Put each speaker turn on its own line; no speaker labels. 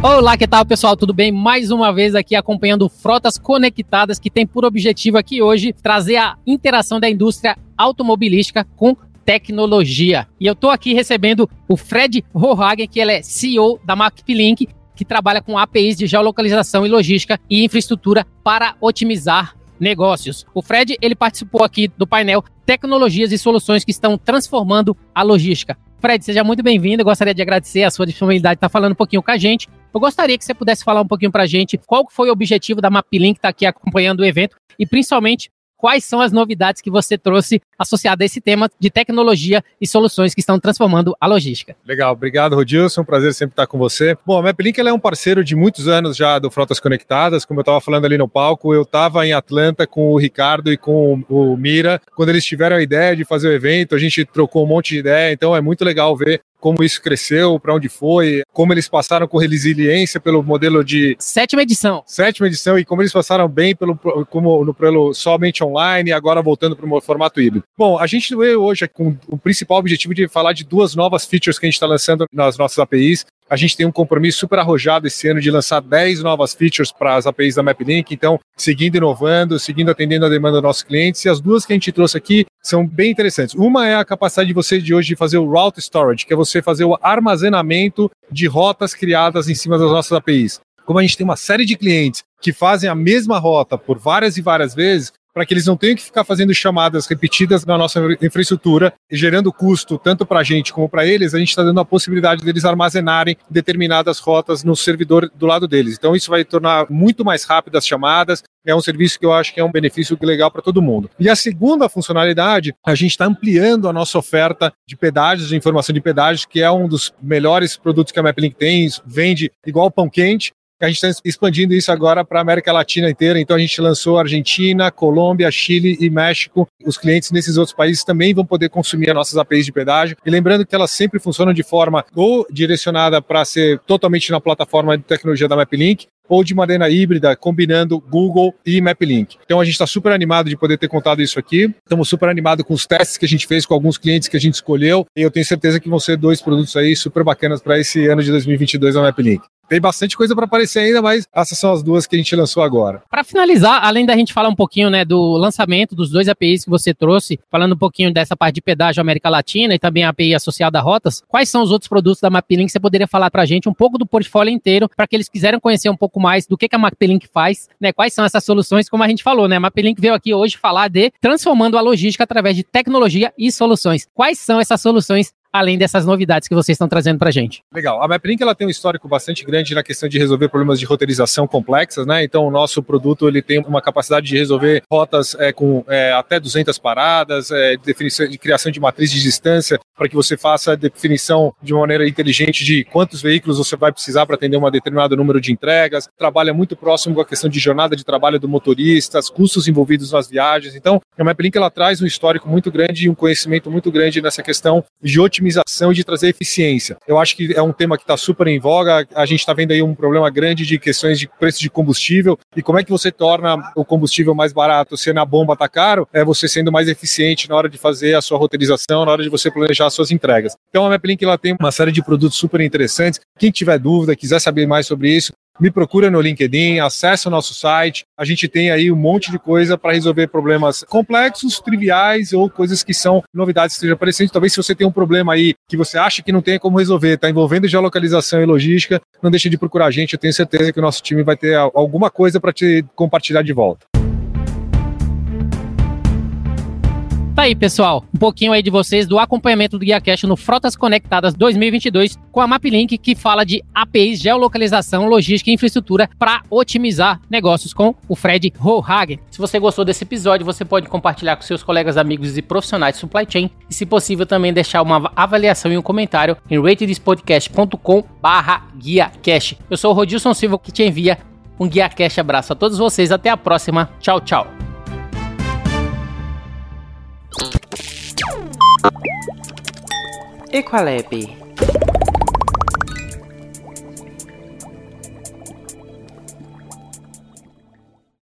Olá, que tal pessoal? Tudo bem? Mais uma vez aqui acompanhando Frotas Conectadas, que tem por objetivo aqui hoje trazer a interação da indústria automobilística com tecnologia. E eu estou aqui recebendo o Fred Rohagen, que ele é CEO da MapLink, que trabalha com APIs de geolocalização e logística e infraestrutura para otimizar negócios. O Fred, ele participou aqui do painel Tecnologias e Soluções que estão transformando a logística. Fred, seja muito bem-vindo. Gostaria de agradecer a sua disponibilidade de estar falando um pouquinho com a gente. Eu gostaria que você pudesse falar um pouquinho para a gente qual foi o objetivo da MapLink que está aqui acompanhando o evento e principalmente quais são as novidades que você trouxe associadas a esse tema de tecnologia e soluções que estão transformando a logística.
Legal, obrigado, Rodilson. Prazer sempre estar com você. Bom, a MapLink é um parceiro de muitos anos já do Frotas Conectadas. Como eu estava falando ali no palco, eu estava em Atlanta com o Ricardo e com o Mira. Quando eles tiveram a ideia de fazer o evento, a gente trocou um monte de ideia. Então é muito legal ver como isso cresceu, para onde foi, como eles passaram com resiliência pelo modelo de
sétima edição.
Sétima edição e como eles passaram bem pelo como no pelo somente online e agora voltando para o formato híbrido. Bom, a gente veio hoje com o principal objetivo de falar de duas novas features que a gente está lançando nas nossas APIs. A gente tem um compromisso super arrojado esse ano de lançar 10 novas features para as APIs da MapLink, então seguindo inovando, seguindo atendendo a demanda dos nossos clientes. E as duas que a gente trouxe aqui são bem interessantes. Uma é a capacidade de você de hoje de fazer o route storage, que é você fazer o armazenamento de rotas criadas em cima das nossas APIs. Como a gente tem uma série de clientes que fazem a mesma rota por várias e várias vezes, para que eles não tenham que ficar fazendo chamadas repetidas na nossa infraestrutura, gerando custo tanto para a gente como para eles, a gente está dando a possibilidade deles armazenarem determinadas rotas no servidor do lado deles. Então isso vai tornar muito mais rápidas as chamadas, é um serviço que eu acho que é um benefício legal para todo mundo. E a segunda funcionalidade, a gente está ampliando a nossa oferta de pedágios, de informação de pedágios, que é um dos melhores produtos que a MapLink tem, vende igual pão quente, a gente está expandindo isso agora para a América Latina inteira. Então a gente lançou Argentina, Colômbia, Chile e México. Os clientes nesses outros países também vão poder consumir as nossas APIs de pedágio. E lembrando que elas sempre funcionam de forma ou direcionada para ser totalmente na plataforma de tecnologia da MapLink, ou de maneira híbrida, combinando Google e MapLink. Então a gente está super animado de poder ter contado isso aqui. Estamos super animados com os testes que a gente fez com alguns clientes que a gente escolheu. E eu tenho certeza que vão ser dois produtos aí super bacanas para esse ano de 2022 da MapLink. Tem bastante coisa para aparecer ainda, mas essas são as duas que a gente lançou agora.
Para finalizar, além da gente falar um pouquinho né, do lançamento dos dois APIs que você trouxe, falando um pouquinho dessa parte de pedágio América Latina e também a API associada a rotas, quais são os outros produtos da MapLink? Você poderia falar para a gente um pouco do portfólio inteiro, para que eles quiserem conhecer um pouco mais do que, que a MapLink faz, né? Quais são essas soluções, como a gente falou, né? A MapLink veio aqui hoje falar de transformando a logística através de tecnologia e soluções. Quais são essas soluções além dessas novidades que vocês estão trazendo para a gente.
Legal. A MapLink ela tem um histórico bastante grande na questão de resolver problemas de roteirização complexas, né? Então o nosso produto ele tem uma capacidade de resolver rotas é, com é, até 200 paradas, é, definição de criação de matriz de distância para que você faça a definição de uma maneira inteligente de quantos veículos você vai precisar para atender um determinado número de entregas. Trabalha muito próximo com a questão de jornada de trabalho do motorista, os custos envolvidos nas viagens. Então a MapLink ela traz um histórico muito grande e um conhecimento muito grande nessa questão de otimização otimização e de trazer eficiência. Eu acho que é um tema que está super em voga. A gente está vendo aí um problema grande de questões de preço de combustível e como é que você torna o combustível mais barato se na bomba está caro, é você sendo mais eficiente na hora de fazer a sua roteirização, na hora de você planejar as suas entregas. Então a MapLink ela tem uma série de produtos super interessantes. Quem tiver dúvida, quiser saber mais sobre isso, me procura no LinkedIn, acesse o nosso site. A gente tem aí um monte de coisa para resolver problemas complexos, triviais ou coisas que são novidades que estejam aparecendo. Talvez se você tem um problema aí que você acha que não tem como resolver, está envolvendo geolocalização e logística, não deixe de procurar a gente. Eu tenho certeza que o nosso time vai ter alguma coisa para te compartilhar de volta.
Tá aí, pessoal, um pouquinho aí de vocês do acompanhamento do Guia Cash no Frotas Conectadas 2022 com a MapLink que fala de APIs, geolocalização, logística e infraestrutura para otimizar negócios com o Fred Hohagen. Se você gostou desse episódio, você pode compartilhar com seus colegas, amigos e profissionais de supply chain e, se possível, também deixar uma avaliação e um comentário em ratedspodcast.com barra Guia Cash. Eu sou o Rodilson Silva que te envia um Guia Cash abraço a todos vocês. Até a próxima. Tchau, tchau.
Equalab